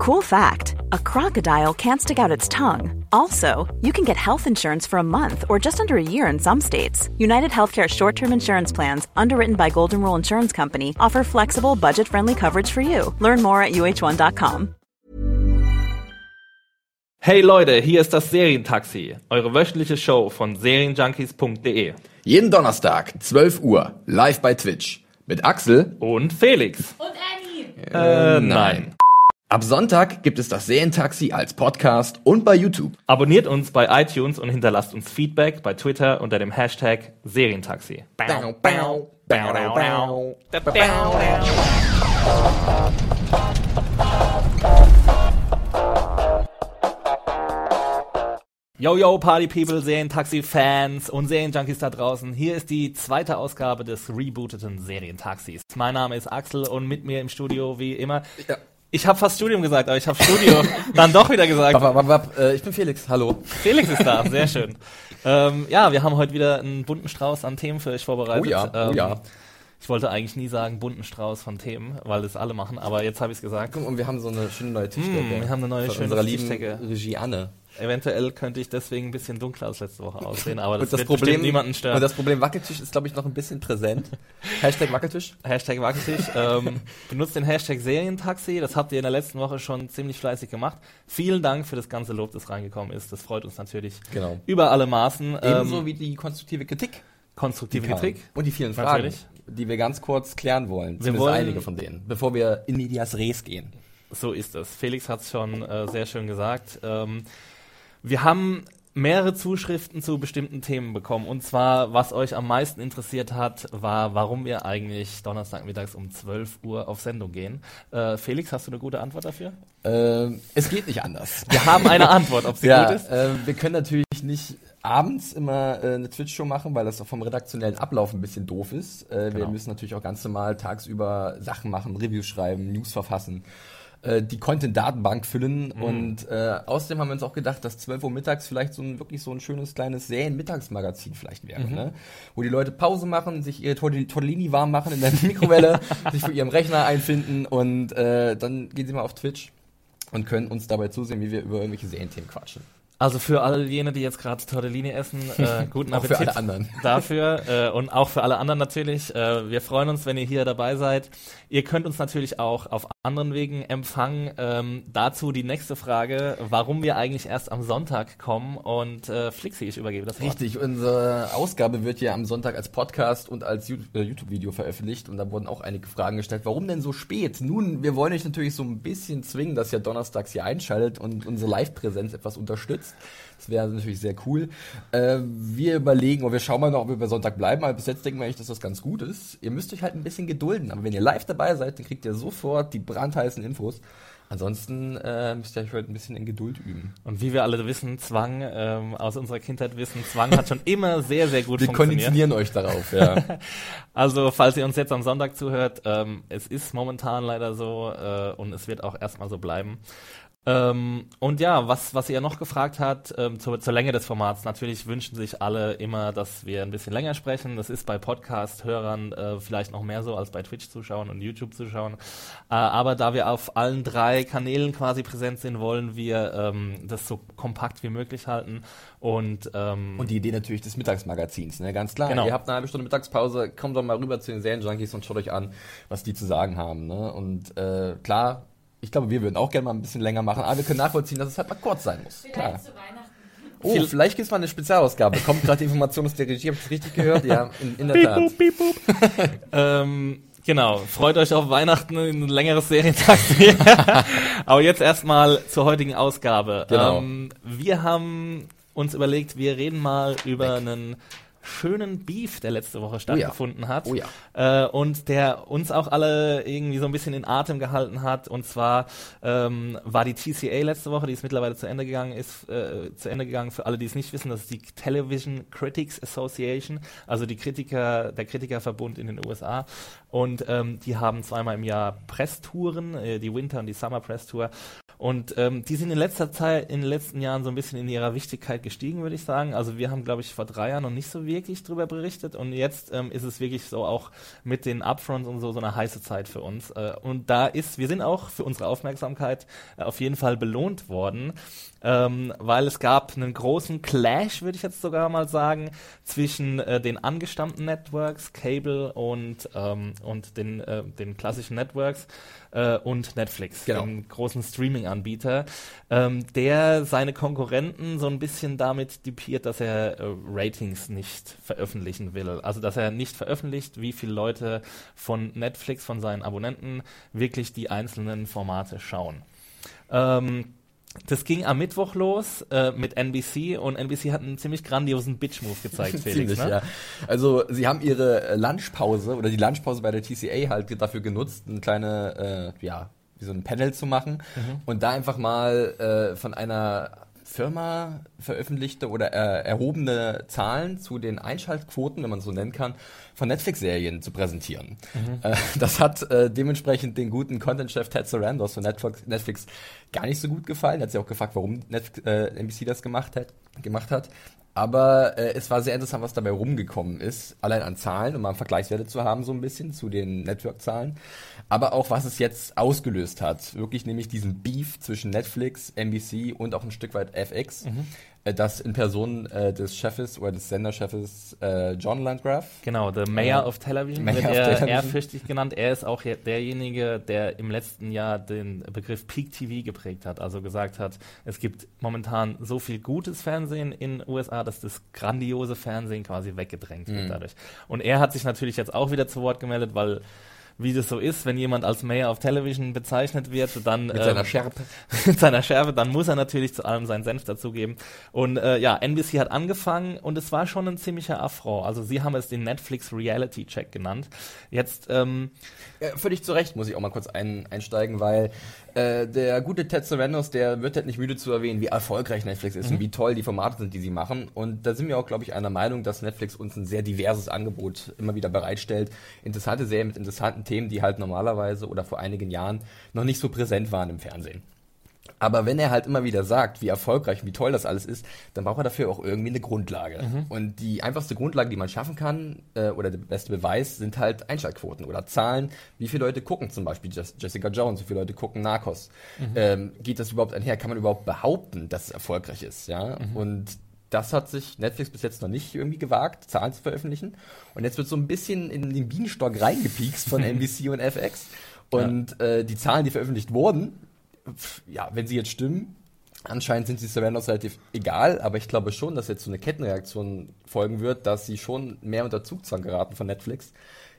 Cool fact a crocodile can't stick out its tongue. Also, you can get health insurance for a month or just under a year in some states. United Healthcare short term insurance plans, underwritten by Golden Rule Insurance Company, offer flexible, budget friendly coverage for you. Learn more at uh1.com. Hey Leute, hier ist das Serientaxi, eure wöchentliche Show von serienjunkies.de. Jeden Donnerstag, 12 Uhr, live bei Twitch. Mit Axel. Und Felix. Und Annie. Äh, nein. Ab Sonntag gibt es das Serientaxi als Podcast und bei YouTube. Abonniert uns bei iTunes und hinterlasst uns Feedback bei Twitter unter dem Hashtag Serientaxi. Yo, yo, Party People, Serientaxi-Fans und Serienjunkies da draußen. Hier ist die zweite Ausgabe des rebooteten Serientaxis. Mein Name ist Axel und mit mir im Studio wie immer. Ja. Ich habe fast Studium gesagt, aber ich habe Studio dann doch wieder gesagt. Wap, wap, wap, äh, ich bin Felix, hallo. Felix ist da, sehr schön. Ähm, ja, wir haben heute wieder einen bunten Strauß an Themen für euch vorbereitet. Oh ja, oh ähm, ja. Ich wollte eigentlich nie sagen bunten Strauß von Themen, weil das alle machen, aber jetzt habe ich es gesagt. Und wir haben so eine schöne neue Tischdecke. Mm, wir haben eine neue schöne Tischdecke. Regie Anne. Eventuell könnte ich deswegen ein bisschen dunkler als letzte Woche aussehen, aber das, das wird Problem, niemanden stören. und das Problem Wackeltisch ist, glaube ich, noch ein bisschen präsent. Hashtag Wackeltisch. Hashtag Wackeltisch. ähm, benutzt den Hashtag Serientaxi. Das habt ihr in der letzten Woche schon ziemlich fleißig gemacht. Vielen Dank für das ganze Lob, das reingekommen ist. Das freut uns natürlich Genau. über alle Maßen. Ebenso Ähm, wie die konstruktive Kritik. konstruktive. Kritik. Und die vielen Fragen, Natürlich. die wir ganz kurz klären wollen. Zumindest wollen- einige von denen. Bevor wir in Medias Res gehen. So ist es. Felix hat es schon äh, sehr schön gesagt. Ähm, wir haben mehrere Zuschriften zu bestimmten Themen bekommen. Und zwar, was euch am meisten interessiert hat, war, warum wir eigentlich Donnerstagmittags um 12 Uhr auf Sendung gehen. Äh, Felix, hast du eine gute Antwort dafür? Ähm, es geht nicht anders. Wir haben eine Antwort, ob sie ja, gut ist. äh, wir können natürlich nicht abends immer äh, eine Twitch-Show machen, weil das auch vom redaktionellen Ablauf ein bisschen doof ist. Äh, Wir Genau. müssen natürlich auch ganz normal tagsüber Sachen machen, Reviews schreiben, News verfassen, äh, die Content-Datenbank füllen Mhm. und äh, außerdem haben wir uns auch gedacht, dass 12 Uhr mittags vielleicht so ein wirklich so ein schönes kleines Serien-Mittagsmagazin vielleicht wäre, Mhm. ne? wo die Leute Pause machen, sich ihre Tortell- Tortellini warm machen in der Mikrowelle, sich vor ihrem Rechner einfinden und äh, dann gehen sie mal auf Twitch und können uns dabei zusehen, wie wir über irgendwelche Serienthemen quatschen. Also für all jene, die jetzt gerade Tortellini essen, äh, guten Auch Appetit. für alle anderen. Dafür äh, und auch für alle anderen natürlich. Äh, wir freuen uns, wenn ihr hier dabei seid. Ihr könnt uns natürlich auch auf anderen Wegen empfangen. Ähm, dazu die nächste Frage, warum wir eigentlich erst am Sonntag kommen. Und äh, Flixi, ich übergebe das Wort. Richtig, unsere Ausgabe wird ja am Sonntag als Podcast und als äh, YouTube-Video veröffentlicht und da wurden auch einige Fragen gestellt. Warum denn so spät? Nun, wir wollen euch natürlich so ein bisschen zwingen, dass ihr donnerstags hier einschaltet und unsere Live-Präsenz etwas unterstützt. Das wäre natürlich sehr cool. Äh, wir überlegen, oder wir schauen mal noch, ob wir bei Sonntag bleiben, aber bis jetzt denken wir eigentlich, dass das ganz gut ist. Ihr müsst euch halt ein bisschen gedulden, aber wenn ihr live dabei seid, dann kriegt ihr sofort die brandheißen Infos. Ansonsten äh, müsst ihr euch heute ein bisschen in Geduld üben. Und wie wir alle wissen, Zwang, ähm, aus unserer Kindheit wissen, Zwang hat schon immer sehr, sehr gut Wir funktioniert. konditionieren euch darauf, ja. Also, falls ihr uns jetzt am Sonntag zuhört, ähm, es ist momentan leider so äh, und es wird auch erstmal so bleiben. Ähm, und ja, was, was ihr noch gefragt hat, ähm, zur, zur Länge des Formats, natürlich wünschen sich alle immer, dass wir ein bisschen länger sprechen. Das ist bei Podcast-Hörern äh, vielleicht noch mehr so als bei Twitch-Zuschauern und YouTube-Zuschauern. Äh, aber da wir auf allen drei Kanälen quasi präsent sind, wollen wir ähm, das so kompakt wie möglich halten. Und, ähm, Und die Idee natürlich des Mittagsmagazins, ne? Ganz klar. Genau. Ihr habt eine halbe Stunde Mittagspause, kommt doch mal rüber zu den Serienjunkies und schaut euch an, was die zu sagen haben, ne? Und äh, klar, ich glaube, wir würden auch gerne mal ein bisschen länger machen, aber wir können nachvollziehen, dass es halt mal kurz sein muss. Vielleicht Klar. zu Weihnachten. Oh, Viel- vielleicht gibt's mal eine Spezialausgabe. Kommt gerade die Information aus der Regie, habt ihr das richtig gehört? Ja, in, in der Piep, Tat. boop, piep, boop. ähm, genau, freut euch auf Weihnachten, ein längeres Serientaxi. Aber jetzt erstmal zur heutigen Ausgabe. Genau. Ähm, wir haben uns überlegt, wir reden mal über einen schönen Beef, der letzte Woche stattgefunden hat. Oh ja. Äh, und der uns auch alle irgendwie so ein bisschen in Atem gehalten hat. Und zwar ähm, war die TCA letzte Woche, die ist mittlerweile zu Ende gegangen, ist äh, zu Ende gegangen. Für alle, die es nicht wissen, das ist die Television Critics Association, also die Kritiker, der Kritikerverbund in den USA. Und ähm, die haben zweimal im Jahr Presstouren, äh, die Winter und die Summer Press Tour. Und ähm, die sind in letzter Zeit, in den letzten Jahren so ein bisschen in ihrer Wichtigkeit gestiegen, würde ich sagen. Also wir haben, glaube ich, vor drei Jahren noch nicht so wirklich drüber berichtet und jetzt ähm, ist es wirklich so auch mit den Upfronts und so so eine heiße Zeit für uns. Äh, und da ist, wir sind auch für unsere Aufmerksamkeit äh, auf jeden Fall belohnt worden ähm, weil es gab einen großen Clash, würde ich jetzt sogar mal sagen, zwischen äh, den angestammten Networks, Cable und, ähm, und den, äh, den klassischen Networks äh, und Netflix, Genau. dem großen Streaming-Anbieter, ähm, der seine Konkurrenten so ein bisschen damit dupiert, dass er äh, Ratings nicht veröffentlichen will. Also dass er nicht veröffentlicht, wie viele Leute von Netflix, von seinen Abonnenten wirklich die einzelnen Formate schauen. Ähm, das ging am Mittwoch los äh, mit NBC und NBC hat einen ziemlich grandiosen Bitch-Move gezeigt, Felix. Ziemlich, ne? ja. Also sie haben ihre äh, Lunchpause oder die Lunchpause bei der TCA halt dafür genutzt, eine kleine, äh, ja, wie so ein Panel zu machen Mhm. und da einfach mal äh, von einer Firma veröffentlichte oder äh, erhobene Zahlen zu den Einschaltquoten, wenn man es so nennen kann, von Netflix-Serien zu präsentieren. Äh, das hat äh, dementsprechend den guten Content-Chef Ted Sarandos von Netflix, Netflix gar nicht so gut gefallen. Hat sich auch gefragt, warum Netflix, äh, NBC das gemacht hat. Gemacht hat. Aber äh, es war sehr interessant, was dabei rumgekommen ist, allein an Zahlen, um mal Vergleichswerte zu haben, so ein bisschen zu den Network-Zahlen. Aber auch, was es jetzt ausgelöst hat. Wirklich nämlich diesen Beef zwischen Netflix, NBC und auch ein Stück weit FX, äh, das in Person äh, des Chefes oder des Senderchefes äh, John Landgraf. Genau, der Mayor of Television Mayor wird of er Television. ehrfürchtig genannt. Er ist auch je- derjenige, der im letzten Jahr den Begriff Peak TV geprägt hat. Also gesagt hat, es gibt momentan so viel gutes Fernsehen in USA, dass das grandiose Fernsehen quasi weggedrängt Mhm. wird dadurch. Und er hat sich natürlich jetzt auch wieder zu Wort gemeldet, weil wie das so ist, wenn jemand als Mayor of Television bezeichnet wird, dann Mit ähm, seiner Schärpe. mit seiner Schärfe, dann muss er natürlich zu allem seinen Senf dazugeben. Und äh, ja, NBC hat angefangen und es war schon ein ziemlicher Affront. Also sie haben es den Netflix Reality Check genannt. Jetzt, ähm, Ja, völlig zu Recht muss ich auch mal kurz ein, einsteigen, weil äh, der gute Ted Sarandos, der wird halt nicht müde zu erwähnen, wie erfolgreich Netflix ist und wie toll die Formate sind, die sie machen. Und da sind wir auch, glaube ich, einer Meinung, dass Netflix uns ein sehr diverses Angebot immer wieder bereitstellt. Interessante Serien mit interessanten Themen, die halt normalerweise oder vor einigen Jahren noch nicht so präsent waren im Fernsehen. Aber wenn er halt immer wieder sagt, wie erfolgreich wie toll das alles ist, dann braucht er dafür auch irgendwie eine Grundlage. Und die einfachste Grundlage, die man schaffen kann, äh, oder der beste Beweis, sind halt Einschaltquoten oder Zahlen. Wie viele Leute gucken zum Beispiel Jes- Jessica Jones, wie viele Leute gucken Narcos? Ähm, geht das überhaupt einher? Kann man überhaupt behaupten, dass es erfolgreich ist? Ja? Und das hat sich Netflix bis jetzt noch nicht irgendwie gewagt, Zahlen zu veröffentlichen. Und jetzt wird so ein bisschen in den Bienenstock reingepiekst von NBC und FX. Und äh, die Zahlen, die veröffentlicht wurden, ja, wenn sie jetzt stimmen, anscheinend sind sie Savannos relativ egal, aber ich glaube schon, dass jetzt so eine Kettenreaktion folgen wird, dass sie schon mehr unter Zugzwang geraten von Netflix,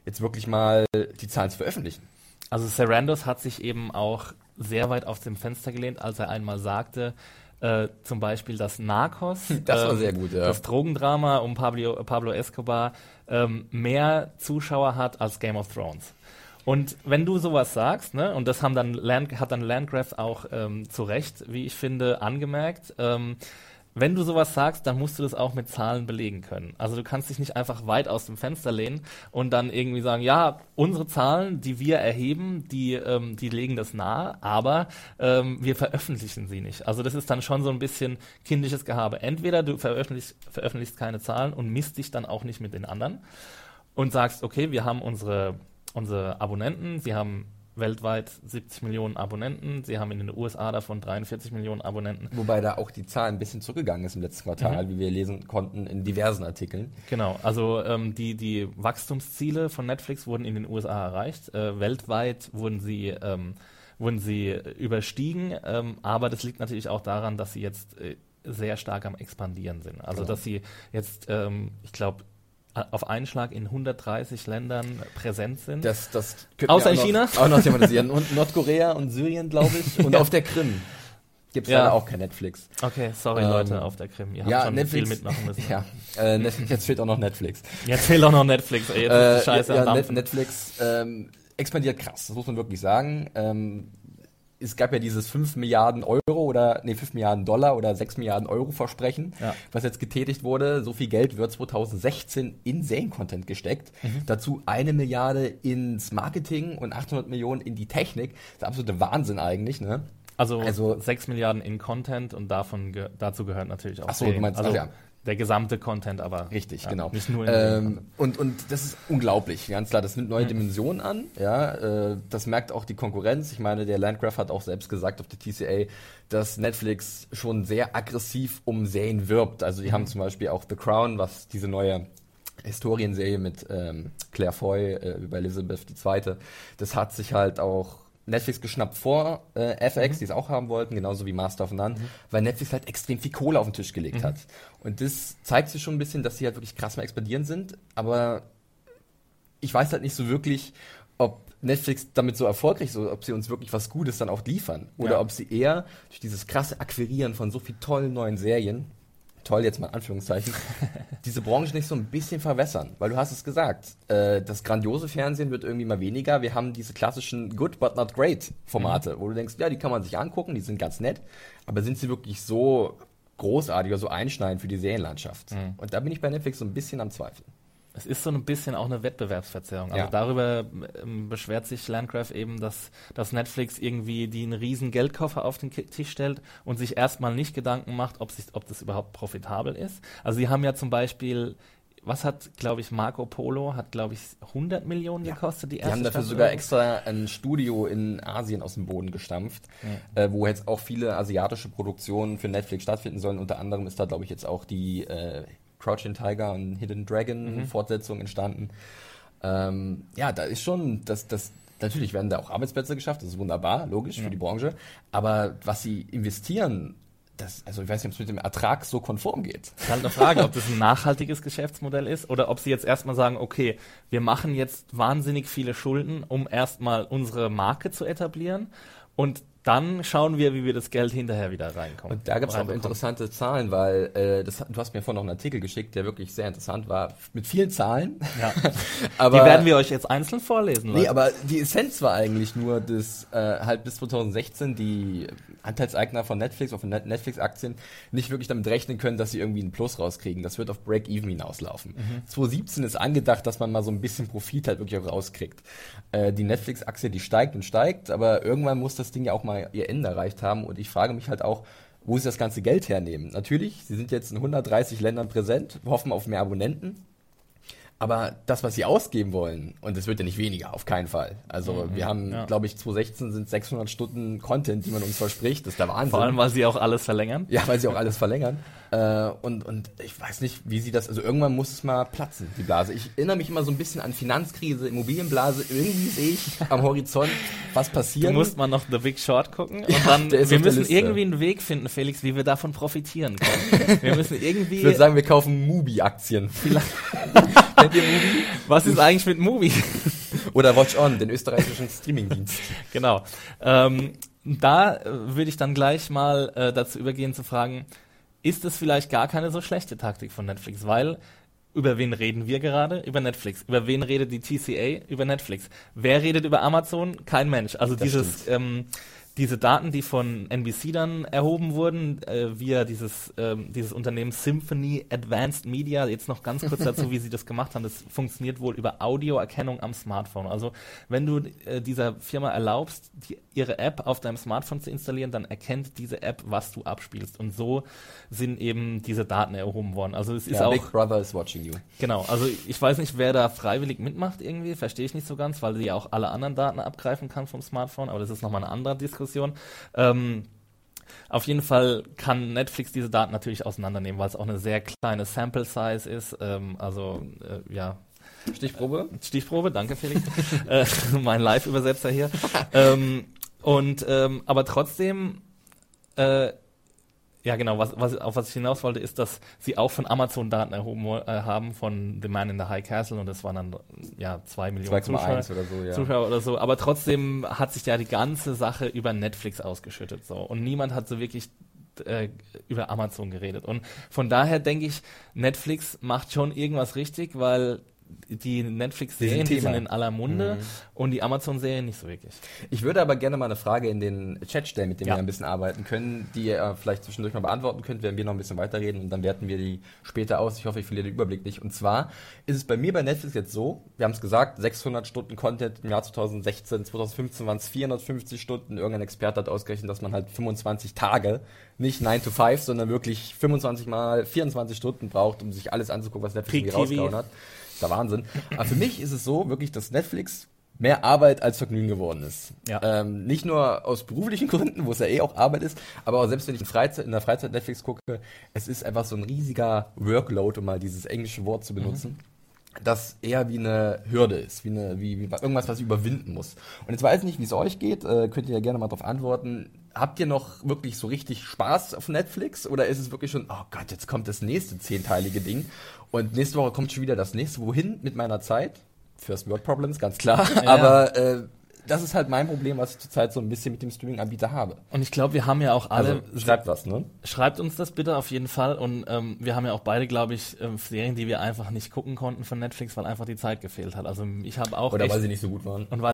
jetzt wirklich mal die Zahlen zu veröffentlichen. also Sarandos hat sich eben auch sehr weit aus dem Fenster gelehnt, als er einmal sagte, äh, zum Beispiel, dass Narcos, Das war ähm, sehr gut, ja. das Drogendrama um Pablo, Pablo Escobar, ähm, mehr Zuschauer hat als Game of Thrones. Und wenn du sowas sagst, ne, und das haben dann Land, hat dann Landgraf auch ähm, zu Recht, wie ich finde, angemerkt, ähm, wenn du sowas sagst, dann musst du das auch mit Zahlen belegen können. Also du kannst dich nicht einfach weit aus dem Fenster lehnen und dann irgendwie sagen, ja, unsere Zahlen, die wir erheben, die, ähm, die legen das nahe, aber ähm, wir veröffentlichen sie nicht. Also das ist dann schon so ein bisschen kindisches Gehabe. Entweder du veröffentlichst, veröffentlichst keine Zahlen und misst dich dann auch nicht mit den anderen und sagst, okay, wir haben unsere, unsere Abonnenten, sie haben weltweit 70 Millionen Abonnenten, sie haben in den USA davon 43 Millionen Abonnenten. Wobei da auch die Zahl ein bisschen zurückgegangen ist im letzten Quartal, wie wir lesen konnten in diversen Artikeln. Genau, also ähm, die, die Wachstumsziele von Netflix wurden in den USA erreicht. Äh, weltweit wurden sie, ähm, wurden sie überstiegen, ähm, aber das liegt natürlich auch daran, dass sie jetzt äh, sehr stark am Expandieren sind. Also Genau. dass sie jetzt, ähm, ich glaube, auf einen Schlag in 130 Ländern präsent sind. Das, das Außer in auch China? Noch, auch noch thematisieren. Und Nordkorea und Syrien, glaube ich. Und auf der Krim gibt es Ja. leider auch kein Netflix. okay, sorry Ähm, Leute auf der Krim, ihr habt Ja, schon Netflix. viel mitmachen müssen. Ja, äh, Netflix, jetzt fehlt auch noch Netflix. Jetzt fehlt auch noch Netflix, ey, jetzt Äh, Scheiße ja, am Net. Netflix ähm, expandiert krass, das muss man wirklich sagen. Ähm, es gab ja dieses 5 Milliarden Euro oder, nee, 5 Milliarden Dollar oder 6 Milliarden Euro Versprechen, Ja. was jetzt getätigt wurde. So viel Geld wird 2016 in Seriencontent gesteckt. Mhm. Dazu eine Milliarde ins Marketing und 800 Millionen in die Technik. Das ist der absolute Wahnsinn eigentlich, ne? Also, also 6 Milliarden in Content und davon ge dazu gehört natürlich auch Ach so, du meinst, also ach ja. Der gesamte Content, aber Richtig, ja, genau. nicht nur in ähm, und, und das ist unglaublich, ganz klar. Das nimmt neue Dimensionen an. Ja, äh, das merkt auch die Konkurrenz. Ich meine, der Landgraf hat auch selbst gesagt auf der TCA, dass Netflix schon sehr aggressiv um Serien wirbt. Also die haben zum Beispiel auch The Crown, was diese neue Historienserie mit ähm, Claire Foy äh, über Elizabeth II. Das hat sich halt auch Netflix geschnappt vor äh, FX, die es auch haben wollten, genauso wie Master of None, weil Netflix halt extrem viel Kohle auf den Tisch gelegt hat. Und das zeigt sich schon ein bisschen, dass sie halt wirklich krass mal expandieren sind, aber ich weiß halt nicht so wirklich, ob Netflix damit so erfolgreich ist, oder ob sie uns wirklich was Gutes dann auch liefern. Oder Ja. ob sie eher durch dieses krasse Akquirieren von so viel tollen neuen Serien, toll jetzt mal in Anführungszeichen, diese Branche nicht so ein bisschen verwässern. Weil du hast es gesagt, äh, das grandiose Fernsehen wird irgendwie mal weniger. Wir haben diese klassischen Good but not great Formate, wo du denkst, ja, die kann man sich angucken, die sind ganz nett, aber sind sie wirklich so großartig oder so einschneidend für die Serienlandschaft? Und da bin ich bei Netflix so ein bisschen am Zweifeln. Es ist so ein bisschen auch eine Wettbewerbsverzerrung. Also Ja. darüber ähm, beschwert sich Landgraf eben, dass, dass Netflix irgendwie die einen riesen Geldkoffer auf den Tisch stellt und sich erstmal nicht Gedanken macht, ob, sich, ob das überhaupt profitabel ist. Also sie haben ja zum Beispiel, was hat, glaube ich, Marco Polo, hat, glaube ich, 100 Millionen gekostet, die Die haben dafür Staffel sogar extra ein Studio in Asien aus dem Boden gestampft, äh, wo jetzt auch viele asiatische Produktionen für Netflix stattfinden sollen. Unter anderem ist da, glaube ich, jetzt auch die äh, Crouching Tiger und Hidden Dragon Fortsetzung entstanden. Ähm, ja, da ist schon, das, das, natürlich werden da auch Arbeitsplätze geschafft, das ist wunderbar, logisch für die Branche. Aber was sie investieren, das, also ich weiß nicht, ob es mit dem Ertrag so konform geht. ist halt eine Frage, ob das ein nachhaltiges Geschäftsmodell ist oder ob sie jetzt erstmal sagen, okay, wir machen jetzt wahnsinnig viele Schulden, um erstmal unsere Marke zu etablieren und dann schauen wir, wie wir das Geld hinterher wieder reinkommen. Und da gab es auch interessante Zahlen, weil äh, das, du hast mir vorhin noch einen Artikel geschickt, der wirklich sehr interessant war, mit vielen Zahlen. Ja. aber, die werden wir euch jetzt einzeln vorlesen. Nee, Leute. aber die Essenz war eigentlich nur, dass äh, halt bis 2016 die Anteilseigner von Netflix, oder von Net- Netflix-Aktien, nicht wirklich damit rechnen können, dass sie irgendwie einen Plus rauskriegen. Das wird auf Break-Even hinauslaufen. 2017 ist angedacht, dass man mal so ein bisschen Profit halt wirklich auch rauskriegt. Äh, die Netflix-Aktie, die steigt und steigt, aber irgendwann muss das Ding ja auch mal ihr Ende erreicht haben. Und ich frage mich halt auch, wo sie das ganze Geld hernehmen. Natürlich, sie sind jetzt in 130 Ländern präsent, hoffen auf mehr Abonnenten. Aber das, was sie ausgeben wollen, und es wird ja nicht weniger, auf keinen Fall. Also wir haben, ja. glaube ich, 2016 sind 600 Stunden Content, die man uns verspricht. Das ist der Wahnsinn. Vor allem, weil sie auch alles verlängern. ja, weil sie auch alles verlängern. Äh, und, und ich weiß nicht, wie sie das, also irgendwann muss es mal platzen, die Blase. Ich erinnere mich immer so ein bisschen an Finanzkrise, Immobilienblase. Irgendwie sehe ich am Horizont, was Du passieren musst mal noch The Big Short gucken und Ja, dann, wir müssen irgendwie einen Weg finden, Felix, wie wir davon profitieren können. wir müssen irgendwie, Ich würde sagen, wir kaufen Mubi-Aktien. Kennt ihr Mubi? was ist eigentlich mit Movie? Oder Watch On, den österreichischen Streamingdienst. genau. Ähm, da äh, würde ich dann gleich mal äh, dazu übergehen zu fragen, ist es vielleicht gar keine so schlechte Taktik von Netflix? Weil, über wen reden wir gerade? Über Netflix. Über wen redet die TCA? Über Netflix. Wer redet über Amazon? Kein Mensch. Also Das dieses, ähm, diese Daten, die von NBC dann erhoben wurden, äh, via dieses, ähm, dieses Unternehmen Symphony Advanced Media, jetzt noch ganz kurz dazu, wie sie das gemacht haben, das funktioniert wohl über Audioerkennung am Smartphone. Also wenn du äh, dieser Firma erlaubst, die, ihre App auf deinem Smartphone zu installieren, dann erkennt diese App, was du abspielst. Und so sind eben diese Daten erhoben worden. Also es ist Ja, auch Big Brother is watching you. Genau, also ich weiß nicht, wer da freiwillig mitmacht irgendwie, verstehe ich nicht so ganz, weil sie ja auch alle anderen Daten abgreifen kann vom Smartphone, aber das ist nochmal eine andere Diskussion. Ähm, auf jeden Fall kann Netflix diese Daten natürlich auseinandernehmen, weil es auch eine sehr kleine Sample Size ist. Ähm, also äh, ja, Stichprobe? Stichprobe, danke Felix, äh, mein Live-Übersetzer hier. ähm, und ähm, aber trotzdem, äh, ja genau, was, was, auf was ich hinaus wollte, ist, dass sie auch von Amazon Daten erhoben äh, haben von The Man in the High Castle und das waren dann ja zwei Millionen Zuschauer, 2,1 oder so, ja. Zuschauer oder so. Aber trotzdem hat sich ja die ganze Sache über Netflix ausgeschüttet so und niemand hat so wirklich äh, über Amazon geredet. Und von daher denke ich, Netflix macht schon irgendwas richtig, weil die Netflix-Serien, die sind in aller Munde mhm. und die Amazon-Serien nicht so wirklich. Ich würde aber gerne mal eine Frage in den Chat stellen, mit dem ja. wir ein bisschen arbeiten können, die ihr vielleicht zwischendurch mal beantworten könnt, während wir noch ein bisschen weiterreden und dann werten wir die später aus. Ich hoffe, ich verliere den Überblick nicht. Und zwar ist es bei mir bei Netflix jetzt so, wir haben es gesagt, 600 Stunden Content im Jahr 2016, 2015 waren es 450 Stunden. Irgendein Experte hat ausgerechnet, dass man halt 25 Tage, nicht 9 to 5, sondern wirklich 25 mal 24 Stunden braucht, um sich alles anzugucken, was Netflix rausgehauen hat. Der Wahnsinn. Aber für mich ist es so, wirklich, dass Netflix mehr Arbeit als Vergnügen geworden ist. Ja. Ähm, nicht nur aus beruflichen Gründen, wo es ja eh auch Arbeit ist, aber auch selbst wenn ich in, Freizeit, in der Freizeit Netflix gucke, es ist einfach so ein riesiger Workload, um mal dieses englische Wort zu benutzen. Mhm das eher wie eine Hürde ist, wie, eine, wie, wie irgendwas, was ich überwinden muss. Und jetzt weiß ich nicht, wie es euch geht, äh, könnt ihr ja gerne mal darauf antworten. Habt ihr noch wirklich so richtig Spaß auf Netflix oder ist es wirklich schon, oh Gott, jetzt kommt das nächste zehnteilige Ding und nächste Woche kommt schon wieder das nächste. Wohin mit meiner Zeit? First World Problems, ganz klar. Ja. Aber äh, das ist halt mein Problem, was ich zurzeit so ein bisschen mit dem Streaming-Anbieter habe. Und ich glaube, wir haben ja auch alle. Also, schreibt was, ne? Schreibt uns das bitte auf jeden Fall. Und ähm, wir haben ja auch beide, glaube ich, ähm, Serien, die wir einfach nicht gucken konnten von Netflix, weil einfach die Zeit gefehlt hat. Also ich habe auch. Oder weil sie nicht so gut waren. Und weil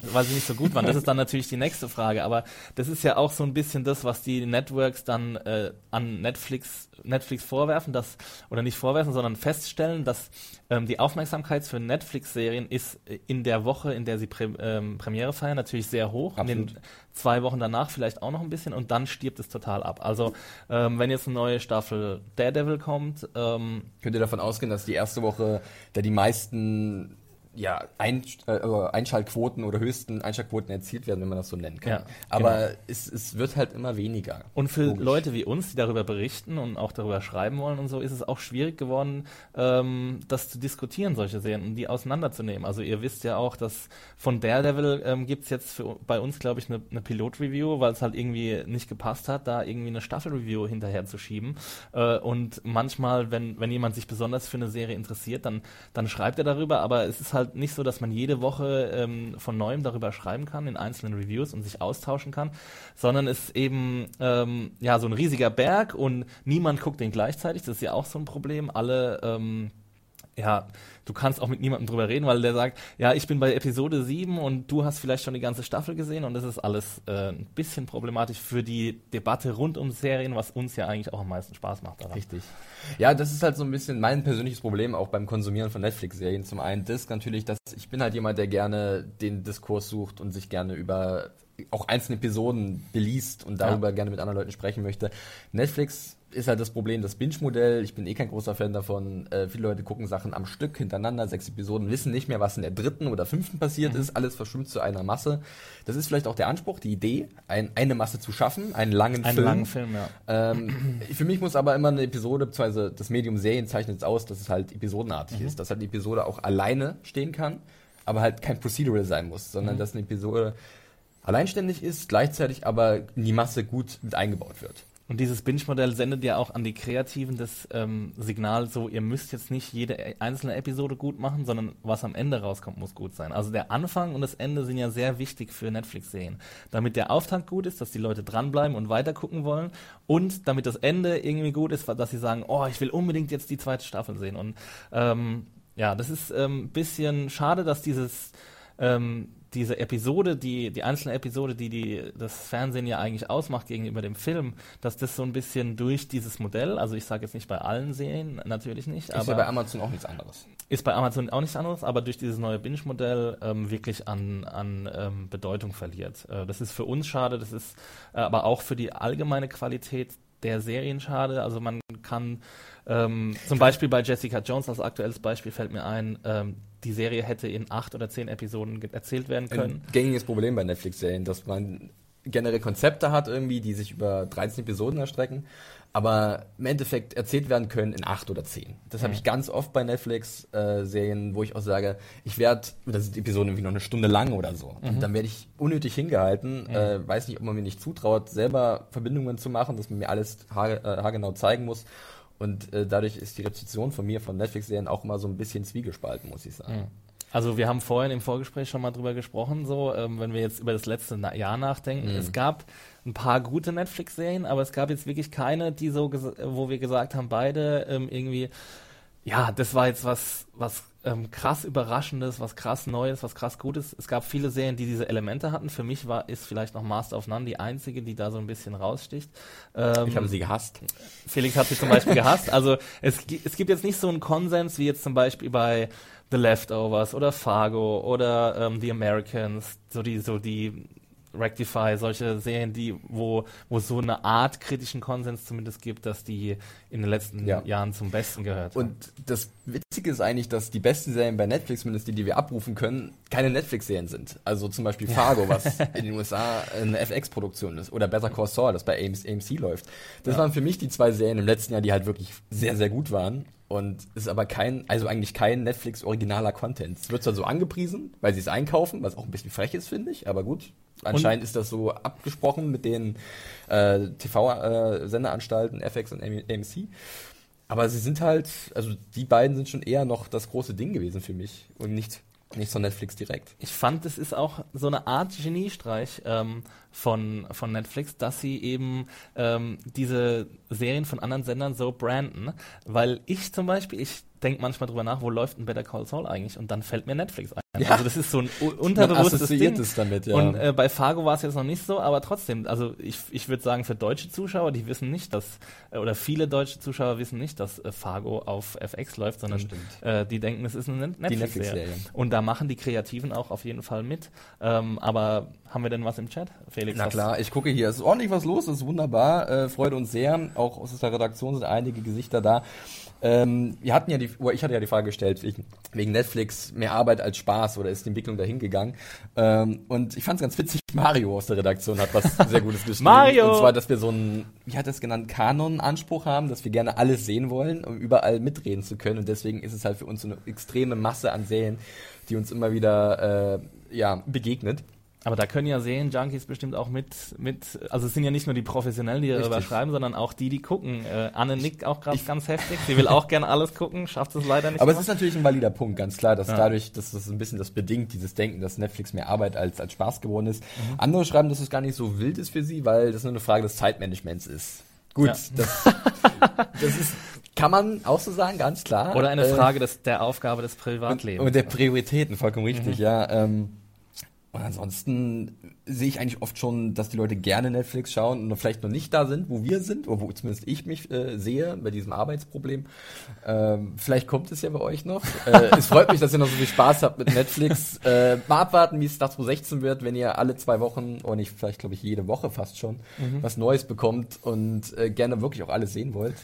Weil sie nicht so gut waren. Das ist dann natürlich die nächste Frage. Aber das ist ja auch so ein bisschen das, was die Networks dann äh, an Netflix, Netflix vorwerfen, dass, oder nicht vorwerfen, sondern feststellen, dass ähm, die Aufmerksamkeit für Netflix-Serien ist in der Woche, in der sie Pre ähm, Premiere feiern, natürlich sehr hoch. Absolut. In den zwei Wochen danach vielleicht auch noch ein bisschen und dann stirbt es total ab. Also ähm, wenn jetzt eine neue Staffel Daredevil kommt, ähm, könnt ihr davon ausgehen, dass die erste Woche da die meisten ja, ein, äh, Einschaltquoten oder höchsten Einschaltquoten erzielt werden, wenn man das so nennen kann. Ja, Aber genau. es, es wird halt immer weniger. Und für logisch. Leute wie uns, die darüber berichten und auch darüber schreiben wollen und so, ist es auch schwierig geworden, ähm, das zu diskutieren, solche Serien, und die auseinanderzunehmen. Also ihr wisst ja auch, dass von Daredevil ähm, gibt es jetzt für, bei uns, glaube ich, eine, eine Pilot-Review, weil es halt irgendwie nicht gepasst hat, da irgendwie eine Staffel-Review hinterher zu schieben. Äh, und manchmal, wenn, wenn jemand sich besonders für eine Serie interessiert, dann, dann schreibt er darüber, aber es ist halt halt nicht so, dass man jede Woche ähm, von neuem darüber schreiben kann in einzelnen Reviews und sich austauschen kann, sondern es ist eben ähm, ja so ein riesiger Berg und niemand guckt den gleichzeitig. Das ist ja auch so ein Problem. Alle ähm, ja, du kannst auch mit niemandem drüber reden, weil der sagt, ja, ich bin bei Episode 7 und du hast vielleicht schon die ganze Staffel gesehen und das ist alles äh, ein bisschen problematisch für die Debatte rund um Serien, was uns ja eigentlich auch am meisten Spaß macht. Daran. Richtig. Ja, das ist halt so ein bisschen mein persönliches Problem auch beim Konsumieren von Netflix-Serien. Zum einen das natürlich, dass ich bin halt jemand, der gerne den Diskurs sucht und sich gerne über auch einzelne Episoden beliest und darüber ja. gerne mit anderen Leuten sprechen möchte. Netflix ist halt das Problem, das Binge-Modell. Ich bin eh kein großer Fan davon. Äh, viele Leute gucken Sachen am Stück hintereinander, sechs Episoden, wissen nicht mehr, was in der dritten oder fünften passiert mhm. ist. Alles verschwimmt zu einer Masse. Das ist vielleicht auch der Anspruch, die Idee, ein, eine Masse zu schaffen, einen langen einen Film. Einen langen Film, ja. Ähm, für mich muss aber immer eine Episode, beziehungsweise das Medium Serien zeichnet es aus, dass es halt episodenartig mhm. ist, dass halt die Episode auch alleine stehen kann, aber halt kein Procedural sein muss, sondern mhm. dass eine Episode alleinständig ist, gleichzeitig aber in die Masse gut mit eingebaut wird. Und dieses Binge-Modell sendet ja auch an die Kreativen das ähm, Signal, so ihr müsst jetzt nicht jede e-, einzelne Episode gut machen, sondern was am Ende rauskommt, muss gut sein. Also der Anfang und das Ende sind ja sehr wichtig für Netflix-Serien. Damit der Auftakt gut ist, dass die Leute dranbleiben und weiter gucken wollen und damit das Ende irgendwie gut ist, dass sie sagen, oh, ich will unbedingt jetzt die zweite Staffel sehen. Und ähm, ja, das ist ein ähm, bisschen schade, dass dieses ähm, diese Episode, die, die einzelne Episode, die, die das Fernsehen ja eigentlich ausmacht gegenüber dem Film, dass das so ein bisschen durch dieses Modell, also ich sage jetzt nicht bei allen Serien, natürlich nicht. Ist ja bei Amazon auch nichts anderes. Ist bei Amazon auch nichts anderes, aber durch dieses neue Binge-Modell ähm, wirklich an, an ähm, Bedeutung verliert. Äh, das ist für uns schade, das ist äh, aber auch für die allgemeine Qualität der Serien schade. Also man kann ähm, zum Beispiel bei Jessica Jones als aktuelles Beispiel fällt mir ein, ähm, die Serie hätte in acht oder zehn Episoden erzählt werden können. Ein gängiges Problem bei Netflix-Serien, dass man generell Konzepte hat irgendwie, die sich über 13 Episoden erstrecken, aber im Endeffekt erzählt werden können in acht oder zehn. Das habe ich ganz oft bei Netflix-Serien, wo ich auch sage, ich werde, das ist die Episode irgendwie noch eine Stunde lang oder so. Und dann werde ich unnötig hingehalten. Äh, weiß nicht, ob man mir nicht zutraut, selber Verbindungen zu machen, dass man mir alles äh, haargenau zeigen muss. Und äh, dadurch ist die Rezeption von mir von Netflix-Serien auch immer so ein bisschen zwiegespalten, muss ich sagen. Also wir haben vorhin im Vorgespräch schon mal drüber gesprochen, so ähm, wenn wir jetzt über das letzte Na Jahr nachdenken. Es gab ein paar gute Netflix-Serien, aber es gab jetzt wirklich keine, die so, wo wir gesagt haben, beide ähm, irgendwie, ja, das war jetzt was, was ähm, krass Überraschendes, was krass Neues, was krass Gutes. Es gab viele Serien, die diese Elemente hatten. Für mich war ist vielleicht noch Master of None die einzige, die da so ein bisschen raussticht. Ähm, Ich habe sie gehasst. Felix hat sie zum Beispiel gehasst. Also es, es gibt jetzt nicht so einen Konsens wie jetzt zum Beispiel bei The Leftovers oder Fargo oder ähm, The Americans, so die, so die Rectify, solche Serien, die, wo, wo es so eine Art kritischen Konsens zumindest gibt, dass die in den letzten Ja. Jahren zum Besten gehört. haben. Und das Witzige ist eigentlich, dass die besten Serien bei Netflix, zumindest die, die wir abrufen können, keine Netflix-Serien sind. Also zum Beispiel Fargo, was in den USA eine FX-Produktion ist. Oder Better Call Saul, das bei AMC, AMC läuft. Das waren für mich die zwei Serien im letzten Jahr, die halt wirklich sehr, sehr gut waren. Und ist aber kein, also eigentlich kein Netflix-originaler Content. Es wird zwar so angepriesen, weil sie es einkaufen, was auch ein bisschen frech ist, finde ich, aber gut. Anscheinend ist das so abgesprochen mit den äh, TV-Sendeanstalten FX und AMC. Aber sie sind halt, also die beiden sind schon eher noch das große Ding gewesen für mich und nicht, nicht so Netflix direkt. Ich fand, es ist auch so eine Art Geniestreich ähm, von, von Netflix, dass sie eben ähm, diese Serien von anderen Sendern so branden. Weil ich zum Beispiel, ich denke manchmal drüber nach, wo läuft ein Better Call Saul eigentlich? Und dann fällt mir Netflix ein. Ja. Also das ist so ein unterbewusstes Ding. es damit, ja. Und äh, bei Fargo war es jetzt noch nicht so, aber trotzdem, also ich, ich würde sagen, für deutsche Zuschauer, die wissen nicht, dass, äh, oder viele deutsche Zuschauer wissen nicht, dass äh, Fargo auf FX läuft, sondern äh, die denken, es ist eine Net- Netflix-Serie. Netflix-Serie. Und da machen die Kreativen auch auf jeden Fall mit. Ähm, aber haben wir denn was im Chat, Felix? Na was- klar, ich gucke hier, es ist ordentlich was los, das ist wunderbar, äh, freut uns sehr. Auch aus der Redaktion sind einige Gesichter da. Ähm, wir hatten ja die, ich hatte ja die Frage gestellt, wegen, wegen Netflix, mehr Arbeit als Spaß oder ist die Entwicklung dahin gegangen? Ähm, und ich fand es ganz witzig, Mario aus der Redaktion hat was sehr Gutes geschrieben. Mario! Und zwar, dass wir so einen, wie hat er es genannt, Kanon-Anspruch haben, dass wir gerne alles sehen wollen, um überall mitreden zu können. Und deswegen ist es halt für uns so eine extreme Masse an Serien, die uns immer wieder äh, ja, begegnet. Aber da können ja Serien-Junkies bestimmt auch mit, mit, also es sind ja nicht nur die Professionellen, die darüber schreiben, sondern auch die, die gucken. Äh, Anne nickt auch gerade ganz heftig. Sie will auch gerne alles gucken, schafft es leider nicht. Aber es immer. ist natürlich ein valider Punkt, ganz klar, dass Ja. dadurch, dass das ein bisschen das bedingt, dieses Denken, dass Netflix mehr Arbeit als, als Spaß geworden ist. Mhm. Andere schreiben, dass es gar nicht so wild ist für sie, weil das nur eine Frage des Zeitmanagements ist. Gut, Ja. das, das ist, kann man auch so sagen, ganz klar. Oder eine Äh, Frage des, der Aufgabe des und, Privatlebens. und der Prioritäten, vollkommen richtig, Mhm. ja. Ähm, und ansonsten sehe ich eigentlich oft schon, dass die Leute gerne Netflix schauen und vielleicht noch nicht da sind, wo wir sind, oder wo zumindest ich mich äh, sehe bei diesem Arbeitsproblem. Ähm, vielleicht kommt es ja bei euch noch. Äh, es freut mich, dass ihr noch so viel Spaß habt mit Netflix. Äh, mal abwarten, wie es nach 2016 wird, wenn ihr alle zwei Wochen, oder nicht, vielleicht glaube ich jede Woche fast schon, Mhm. was Neues bekommt und äh, gerne wirklich auch alles sehen wollt.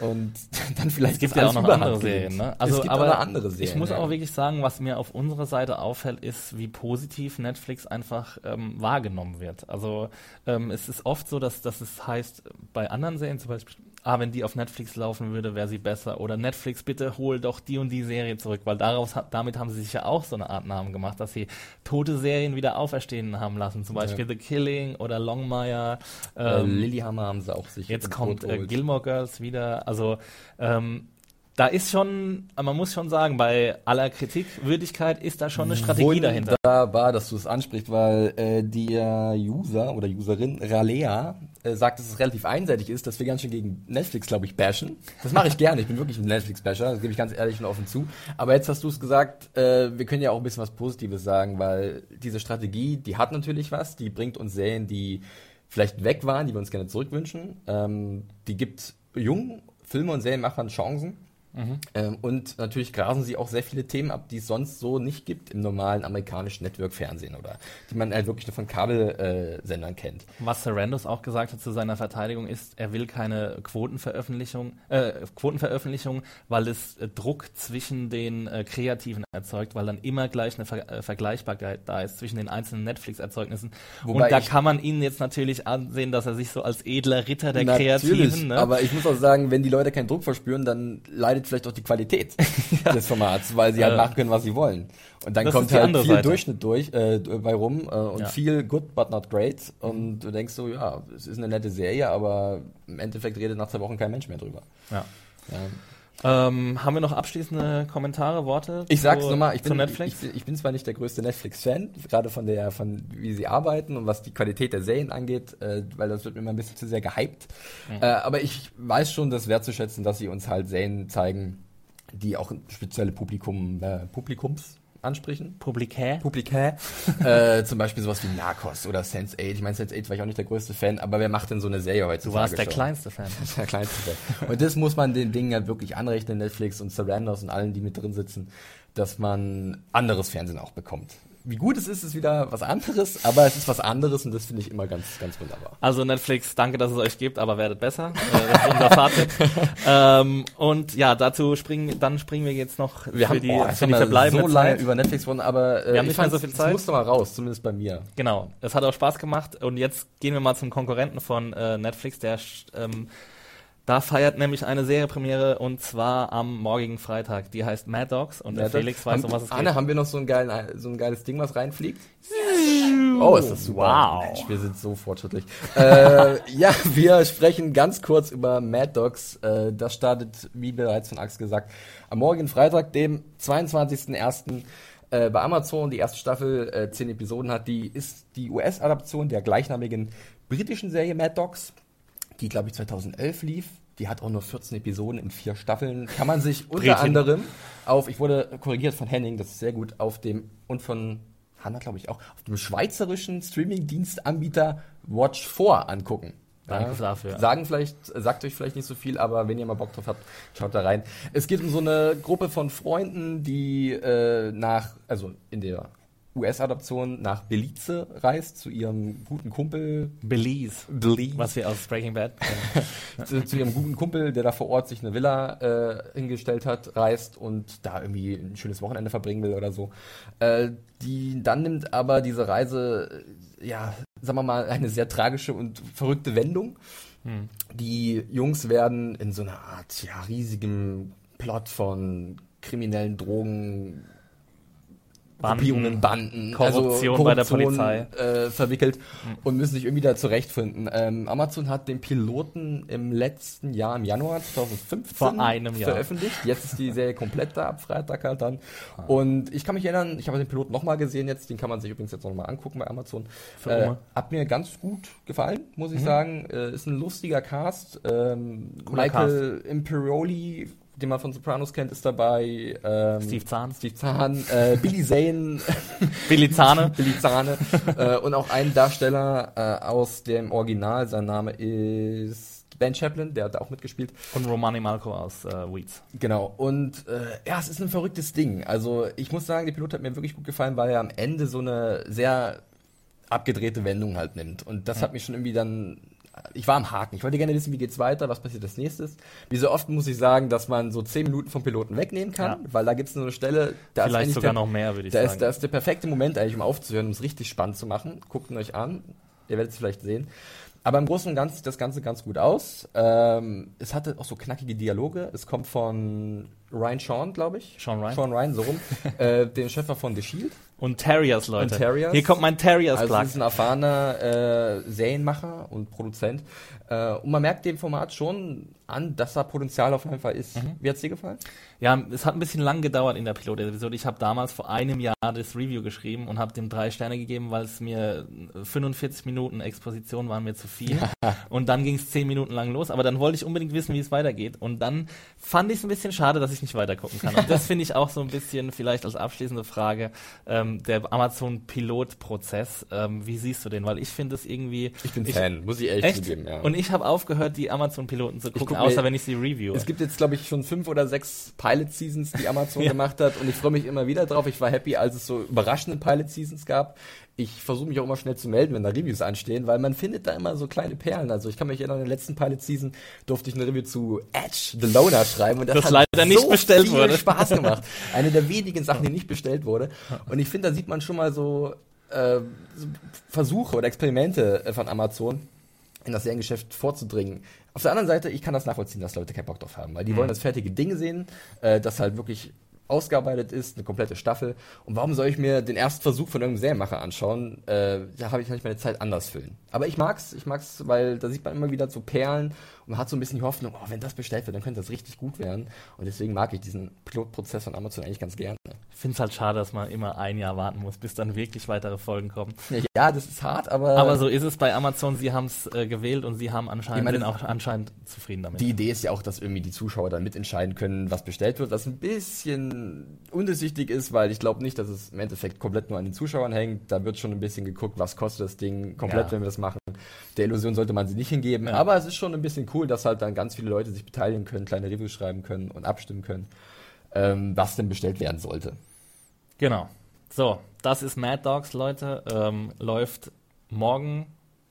Und dann vielleicht Es gibt ja auch noch andere Serien, ne? Also, es gibt aber auch noch andere Serien. ich muss auch wirklich sagen, was mir auf unserer Seite auffällt, ist, wie positiv Netflix einfach ähm, wahrgenommen wird. Also ähm, es ist oft so, dass, dass es heißt, bei anderen Serien zum Beispiel, ah, wenn die auf Netflix laufen würde, wäre sie besser. Oder Netflix, bitte hol doch die und die Serie zurück, weil daraus damit haben sie sich ja auch so eine Art Namen gemacht, dass sie tote Serien wieder auferstehen haben lassen. Zum Beispiel The Killing oder Longmire. Äh, Ähm, Lilyhammer haben sie auch sich Jetzt kommt äh, geholt. Gilmore Girls wieder. Also ähm, da ist schon, man muss schon sagen, bei aller Kritikwürdigkeit ist da schon eine Strategie dahinter. Wunderbar, dass du es ansprichst, weil äh, der User oder Userin Ralea äh, sagt, dass es relativ einseitig ist, dass wir ganz schön gegen Netflix, glaube ich, bashen. Das mache ich gerne. Ich bin wirklich ein Netflix-Basher, das gebe ich ganz ehrlich und offen zu. Aber jetzt hast du es gesagt, äh, wir können ja auch ein bisschen was Positives sagen, weil diese Strategie, die hat natürlich was, die bringt uns Serien, die vielleicht weg waren, die wir uns gerne zurückwünschen. Ähm, die gibt jungen Filme und Serienmachern Chancen. Ähm, und natürlich grasen sie auch sehr viele Themen ab, die es sonst so nicht gibt im normalen amerikanischen Network-Fernsehen oder die man halt wirklich nur von Kabelsendern kennt. Was Sarandos auch gesagt hat zu seiner Verteidigung ist, er will keine Quotenveröffentlichung, äh, Quotenveröffentlichung, weil es äh, Druck zwischen den äh, Kreativen erzeugt, weil dann immer gleich eine Ver äh, Vergleichbarkeit da ist zwischen den einzelnen Netflix-Erzeugnissen. Und da kann man ihn jetzt natürlich ansehen, dass er sich so als edler Ritter der Kreativen, ne? aber ich muss auch sagen, wenn die Leute keinen Druck verspüren, dann leidet vielleicht auch die Qualität des Formats, weil sie halt Äh, machen können, was sie wollen. Und dann das kommt halt andere viel Seite. Durchschnitt durch äh, bei rum äh, und Ja. viel good but not great. Und du denkst so, ja, es ist eine nette Serie, aber im Endeffekt redet nach zwei Wochen kein Mensch mehr drüber. ja. Ja. Ähm, haben wir noch abschließende Kommentare, Worte? Ich sag's zu- nochmal, ich bin. Ich, ich bin zwar nicht der größte Netflix-Fan, gerade von der, von wie sie arbeiten und was die Qualität der Serien angeht, äh, weil das wird mir immer ein bisschen zu sehr gehypt. Äh, aber ich weiß schon, das wertzuschätzen, dass sie uns halt Serien zeigen, die auch ein spezielle Publikum, äh, Publikums ansprechen. Publikä. Publikä. äh, zum Beispiel sowas wie Narcos oder Sense8. Ich meine, Sense8 war ich auch nicht der größte Fan, aber wer macht denn so eine Serie Du heutzutage warst der schon? kleinste Fan. Der kleinste Fan. Und das muss man den Dingen halt wirklich anrechnen, Netflix und Sarandos und allen, die mit drin sitzen, dass man anderes Fernsehen auch bekommt. Wie gut es ist, ist wieder was anderes, aber es ist was anderes und das finde ich immer ganz, ganz wunderbar. Also Netflix, danke, dass es euch gibt, aber werdet besser. Äh, das ist unser Fazit. ähm, und ja, dazu springen, dann springen wir jetzt noch Wir für haben, die, oh, für die verbleibende so lange Zeit. über Netflix gesprochen, aber äh, Wir haben ich nicht mehr so viel Zeit. Es musste mal raus, zumindest bei mir. Genau, es hat auch Spaß gemacht und jetzt gehen wir mal zum Konkurrenten von äh, Netflix, der ähm, da feiert nämlich eine Seriepremiere und zwar am morgigen Freitag. Die heißt Mad Dogs und der Ja, Felix weiß, haben, um was es Anne, geht. haben wir noch so ein, geilen, so ein geiles Ding, was reinfliegt? Oh, ist das super. Wow. Mensch, wir sind so fortschrittlich. äh, ja, wir sprechen ganz kurz über Mad Dogs. Äh, das startet, wie bereits von Ax gesagt, am morgigen Freitag, dem 22.01. Äh, bei Amazon. Die erste Staffel, äh, zehn Episoden hat. Die ist die US-Adaption der gleichnamigen britischen Serie Mad Dogs, die, glaube ich, 2011 lief. Die hat auch nur 14 Episoden in vier Staffeln. Kann man sich unter anderem auf, ich wurde korrigiert von Henning, das ist sehr gut, auf dem und von Hanna, glaube ich auch, auf dem schweizerischen Streaming-Dienstanbieter Watch 4 angucken. Danke dafür. Sagen vielleicht, sagt euch vielleicht nicht so viel, aber wenn ihr mal Bock drauf habt, schaut da rein. Es geht um so eine Gruppe von Freunden, die äh, nach, also in der US-Adaption nach Belize reist zu ihrem guten Kumpel Belize, Belize was wir aus Breaking Bad zu, zu ihrem guten Kumpel, der da vor Ort sich eine Villa äh, hingestellt hat, reist und da irgendwie ein schönes Wochenende verbringen will oder so. Äh, die dann nimmt aber diese Reise, ja, sagen wir mal, eine sehr tragische und verrückte Wendung. Die Jungs werden in so einer Art ja, riesigem Plot von kriminellen Drogen, Banden, Gruppierungen, Banden, Korruption bei der Polizei. Äh, verwickelt und müssen sich irgendwie da zurechtfinden. Ähm, Amazon hat den Piloten im letzten Jahr, im Januar 2015, Vor einem Jahr. veröffentlicht. Jetzt ist die Serie komplett da, ab Freitag halt dann. Und ich kann mich erinnern, ich habe den Piloten nochmal gesehen jetzt, den kann man sich übrigens jetzt nochmal angucken bei Amazon. Äh, hat mir ganz gut gefallen, muss ich sagen. Äh, ist ein lustiger Cast. Ähm, Michael Imperioli, den man von Sopranos kennt, ist dabei. Ähm, Steve Zahn. Steve Zahn, äh, Billy Zane, Billy Zahne. Billy Zahne äh, und auch ein Darsteller äh, aus dem Original. Sein Name ist Ben Chaplin, der hat da auch mitgespielt. und Romani Malco aus äh, Weeds. Genau. Und äh, ja, es ist ein verrücktes Ding. Also ich muss sagen, der Pilot hat mir wirklich gut gefallen, weil er am Ende so eine sehr abgedrehte Wendung halt nimmt. Und das hat mich schon irgendwie dann. Ich war am Haken. Ich wollte gerne wissen, wie geht's weiter, was passiert als nächstes. Wie so oft muss ich sagen, dass man so zehn Minuten vom Piloten wegnehmen kann, Ja. weil da gibt's so eine Stelle, da ist Vielleicht eigentlich sogar der, noch mehr, würde ich da sagen. ist, da ist der perfekte Moment eigentlich, um aufzuhören, um es richtig spannend zu machen. Guckt ihn euch an. Ihr werdet es vielleicht sehen. Aber im Großen und Ganzen sieht das Ganze ganz gut aus. Ähm, es hatte auch so knackige Dialoge. Es kommt von Ryan Sean, glaube ich. Sean Ryan. Sean Ryan, so rum. äh, dem Schöpfer von The Shield. Und Terriers, Leute. Und Terriers. Hier kommt mein Terriers Also Plug. es ist ein erfahrener äh, Serienmacher und Produzent. Äh, und man merkt dem Format schon an, dass da Potenzial auf jeden Fall ist. Mhm. Wie hat's dir gefallen? Ja, es hat ein bisschen lang gedauert in der Pilotepisode. Ich habe damals vor einem Jahr das Review geschrieben und habe dem drei Sterne gegeben, weil es mir 45 Minuten Exposition waren mir zu viel. und dann ging es 10 Minuten lang los. Aber dann wollte ich unbedingt wissen, wie es weitergeht. Und dann fand ich es ein bisschen schade, dass ich nicht weitergucken kann. Und das finde ich auch so ein bisschen vielleicht als abschließende Frage ähm, der Amazon-Pilotprozess. Ähm, wie siehst du den? Weil ich finde es irgendwie... Ich bin Fan, muss ich ehrlich Echt? zugeben. Ja. Und ich habe aufgehört, die Amazon-Piloten zu ich gucken. gucke außer wenn ich sie review. Es gibt jetzt, glaube ich, schon fünf oder sechs Pilot-Seasons, die Amazon ja. gemacht hat. Und ich freue mich immer wieder drauf. Ich war happy, als es so überraschende Pilot-Seasons gab ich versuche mich auch immer schnell zu melden, wenn da Reviews anstehen, weil man findet da immer so kleine Perlen. Also ich kann mich erinnern, in der letzten Pilot Season durfte ich eine Review zu Edge, The Loner schreiben und das, das hat leider nicht so bestellt viel wurde. Spaß gemacht. Eine der wenigen Sachen, die nicht bestellt wurde. Und ich finde, da sieht man schon mal so, äh, so Versuche oder Experimente äh, von Amazon in das Seriengeschäft vorzudringen. Auf der anderen Seite, ich kann das nachvollziehen, dass Leute keinen Bock drauf haben, weil die mhm. wollen das fertige Ding sehen, äh, das halt wirklich ausgearbeitet ist, eine komplette Staffel. Und warum soll ich mir den ersten Versuch von irgendeinem Serienmacher anschauen? Äh, da habe ich nicht meine Zeit anders füllen. Aber ich mag's, ich mag's, weil da sieht man immer wieder so Perlen und man hat so ein bisschen die Hoffnung, oh, wenn das bestellt wird, dann könnte das richtig gut werden. Und deswegen mag ich diesen Pilotprozess von Amazon eigentlich ganz gerne. Ich finde es halt schade, dass man immer ein Jahr warten muss, bis dann wirklich weitere Folgen kommen. Ja, das ist hart, aber. Aber so ist es bei Amazon. Sie haben es äh, gewählt und sie haben anscheinend meine, sind auch anscheinend zufrieden damit. Die Idee ist ja auch, dass irgendwie die Zuschauer dann mitentscheiden können, was bestellt wird, was ein bisschen undurchsichtig ist, weil ich glaube nicht, dass es im Endeffekt komplett nur an den Zuschauern hängt. Da wird schon ein bisschen geguckt, was kostet das Ding komplett, ja. wenn wir das machen. Der Illusion sollte man sie nicht hingeben. Ja. Aber es ist schon ein bisschen cool, dass halt dann ganz viele Leute sich beteiligen können, kleine Reviews schreiben können und abstimmen können, ähm, was denn bestellt werden sollte. Genau. So, das ist Mad Dogs, Leute. Ähm, läuft morgen,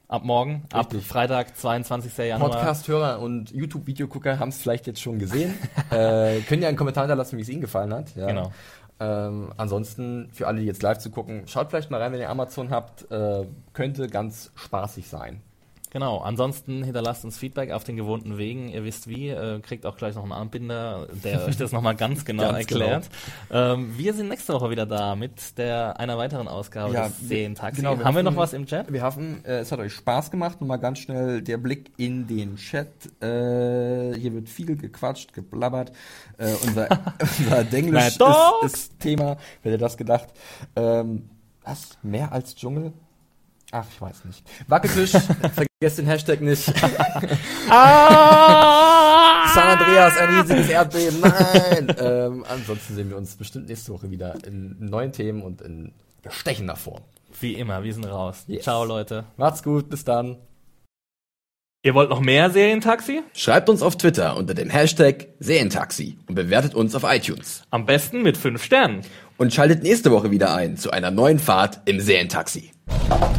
ab morgen, Richtig. ab Freitag, 22. Januar. Podcast-Hörer und YouTube-Videogucker haben es vielleicht jetzt schon gesehen. äh, können ja einen Kommentar hinterlassen, wie es Ihnen gefallen hat. Ja. Genau. Ähm, ansonsten, für alle, die jetzt live zu gucken, schaut vielleicht mal rein, wenn ihr Amazon habt. Äh, könnte ganz spaßig sein. Genau, ansonsten hinterlasst uns Feedback auf den gewohnten Wegen. Ihr wisst wie, äh, kriegt auch gleich noch einen Armbinder, der euch das nochmal ganz genau ganz erklärt. Genau. Ähm, wir sind nächste Woche wieder da mit der einer weiteren Ausgabe ja, des Seentaxi. Genau, haben wir noch was im Chat? Wir hoffen, äh, es hat euch Spaß gemacht. Nochmal ganz schnell der Blick in den Chat. Äh, hier wird viel gequatscht, geblabbert. Äh, unser unser Denglisch ist, ist, Thema. Wer hätte das gedacht? Ähm, was? Mehr als Dschungel? Ach, ich weiß nicht. Wackeltisch, vergesst den Hashtag nicht. ah! San Andreas, ein riesiges Erdbeben, nein! ähm, ansonsten sehen wir uns bestimmt nächste Woche wieder in neuen Themen und in bestechender Form. Wie immer, wir sind raus. Yes. Ciao, Leute. Macht's gut, bis dann. Ihr wollt noch mehr Serientaxi? Schreibt uns auf Twitter unter dem Hashtag Serientaxi und bewertet uns auf iTunes. Am besten mit 5 Sternen. Und schaltet nächste Woche wieder ein zu einer neuen Fahrt im Serientaxi.